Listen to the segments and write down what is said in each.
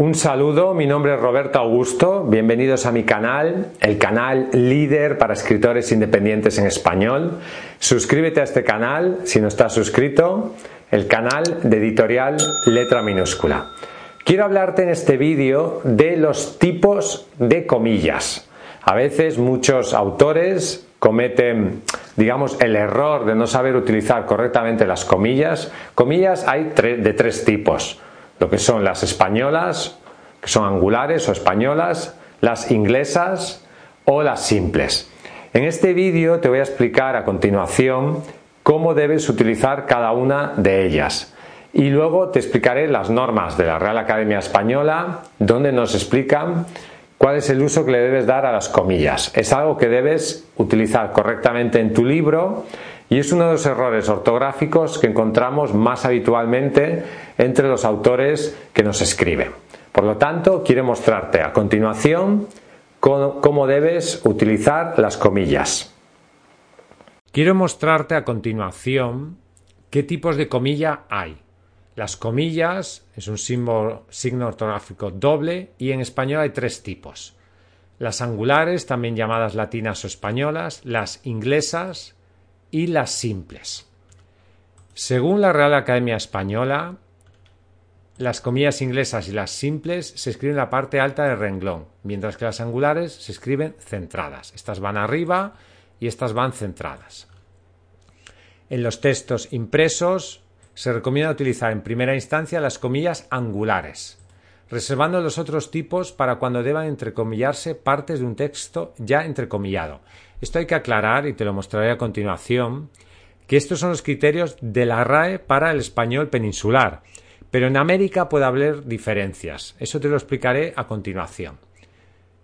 Un saludo, mi nombre es Roberto Augusto, bienvenidos a mi canal, el canal líder para escritores independientes en español. Suscríbete a este canal si no estás suscrito, el canal de editorial letra minúscula. Quiero hablarte en este vídeo de los tipos de comillas. A veces muchos autores cometen, digamos, el error de no saber utilizar correctamente las comillas. Comillas hay de tres tipos lo que son las españolas, que son angulares o españolas, las inglesas o las simples. En este vídeo te voy a explicar a continuación cómo debes utilizar cada una de ellas. Y luego te explicaré las normas de la Real Academia Española, donde nos explican cuál es el uso que le debes dar a las comillas. Es algo que debes utilizar correctamente en tu libro y es uno de los errores ortográficos que encontramos más habitualmente entre los autores que nos escriben. Por lo tanto, quiero mostrarte a continuación cómo debes utilizar las comillas. Quiero mostrarte a continuación qué tipos de comilla hay. Las comillas es un símbolo, signo ortográfico doble y en español hay tres tipos. Las angulares, también llamadas latinas o españolas, las inglesas y las simples. Según la Real Academia Española, las comillas inglesas y las simples se escriben en la parte alta del renglón, mientras que las angulares se escriben centradas. Estas van arriba y estas van centradas. En los textos impresos se recomienda utilizar en primera instancia las comillas angulares, reservando los otros tipos para cuando deban entrecomillarse partes de un texto ya entrecomillado. Esto hay que aclarar y te lo mostraré a continuación, que estos son los criterios de la RAE para el español peninsular, pero en América puede haber diferencias. Eso te lo explicaré a continuación.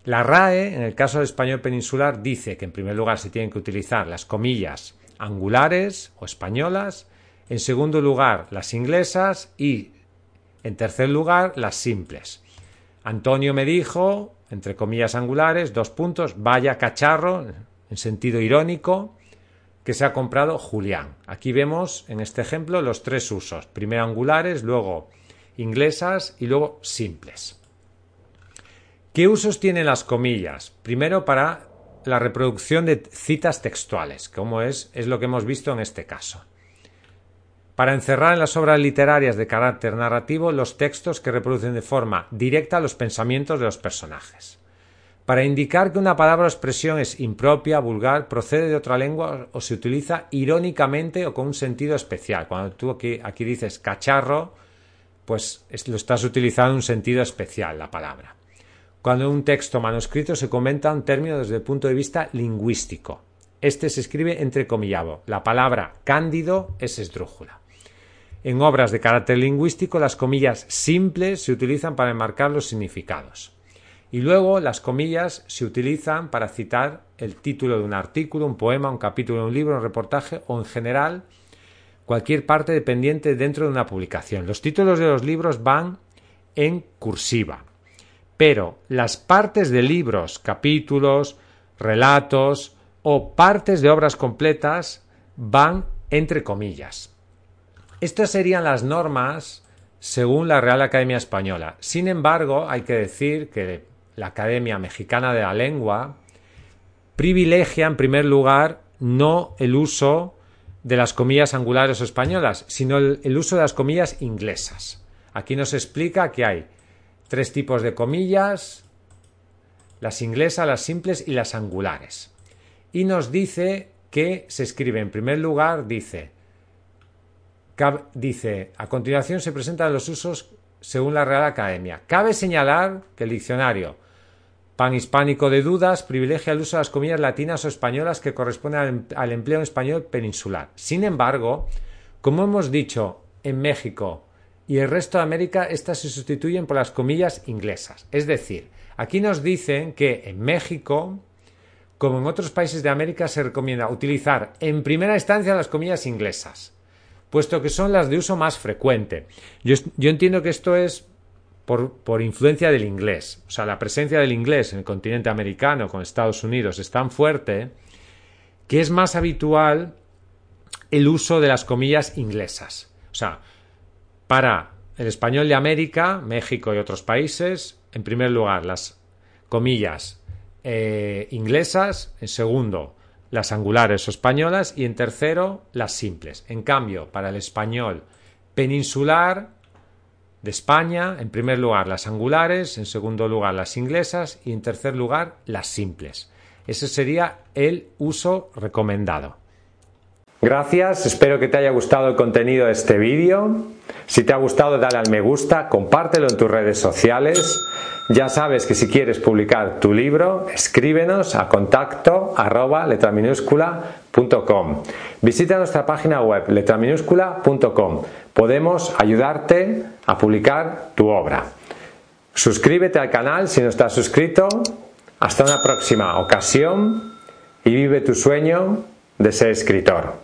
La RAE, en el caso del español peninsular, dice que en primer lugar se tienen que utilizar las comillas angulares o españolas, en segundo lugar las inglesas y en tercer lugar las simples. Antonio me dijo, entre comillas angulares, dos puntos, vaya cacharro, en sentido irónico, que se ha comprado Julián. Aquí vemos en este ejemplo los tres usos, primero angulares, luego inglesas y luego simples. ¿Qué usos tienen las comillas? Primero para la reproducción de citas textuales, como es, es lo que hemos visto en este caso. Para encerrar en las obras literarias de carácter narrativo los textos que reproducen de forma directa los pensamientos de los personajes para indicar que una palabra o expresión es impropia, vulgar, procede de otra lengua o se utiliza irónicamente o con un sentido especial. Cuando tú aquí, aquí dices cacharro, pues lo estás utilizando en un sentido especial la palabra. Cuando en un texto manuscrito se comenta un término desde el punto de vista lingüístico. Este se escribe entrecomillado. La palabra cándido es esdrújula. En obras de carácter lingüístico, las comillas simples se utilizan para enmarcar los significados. Y luego las comillas se utilizan para citar el título de un artículo, un poema, un capítulo de un libro, un reportaje o en general cualquier parte dependiente dentro de una publicación. Los títulos de los libros van en cursiva, pero las partes de libros, capítulos, relatos o partes de obras completas van entre comillas. Estas serían las normas según la Real Academia Española. Sin embargo, hay que decir que la Academia Mexicana de la Lengua, privilegia en primer lugar no el uso de las comillas angulares o españolas, sino el, uso de las comillas inglesas. Aquí nos explica que hay tres tipos de comillas, las inglesas, las simples y las angulares. Y nos dice que se escribe en primer lugar, dice, dice, a continuación se presentan los usos según la Real Academia. Cabe señalar que el diccionario panhispánico de dudas privilegia el uso de las comillas latinas o españolas que corresponden al empleo en español peninsular. Sin embargo, como hemos dicho en México y el resto de América, estas se sustituyen por las comillas inglesas. Es decir, aquí nos dicen que en México, como en otros países de América, se recomienda utilizar en primera instancia las comillas inglesas, puesto que son las de uso más frecuente. Yo, yo entiendo que esto es por, influencia del inglés. O sea, la presencia del inglés en el continente americano con Estados Unidos es tan fuerte que es más habitual el uso de las comillas inglesas. O sea, para el español de América, México y otros países, en primer lugar, las comillas eh, inglesas, en segundo, las angulares o españolas y en tercero, las simples. En cambio, para el español peninsular, de España, en primer lugar las angulares, en segundo lugar las inglesas y en tercer lugar las simples. Ese sería el uso recomendado. Gracias, espero que te haya gustado el contenido de este vídeo. Si te ha gustado, dale al me gusta, compártelo en tus redes sociales. Ya sabes que si quieres publicar tu libro, escríbenos a contacto arroba Visita nuestra página web letraminúscula.com podemos ayudarte a publicar tu obra. Suscríbete al canal si no estás suscrito. Hasta una próxima ocasión y vive tu sueño de ser escritor.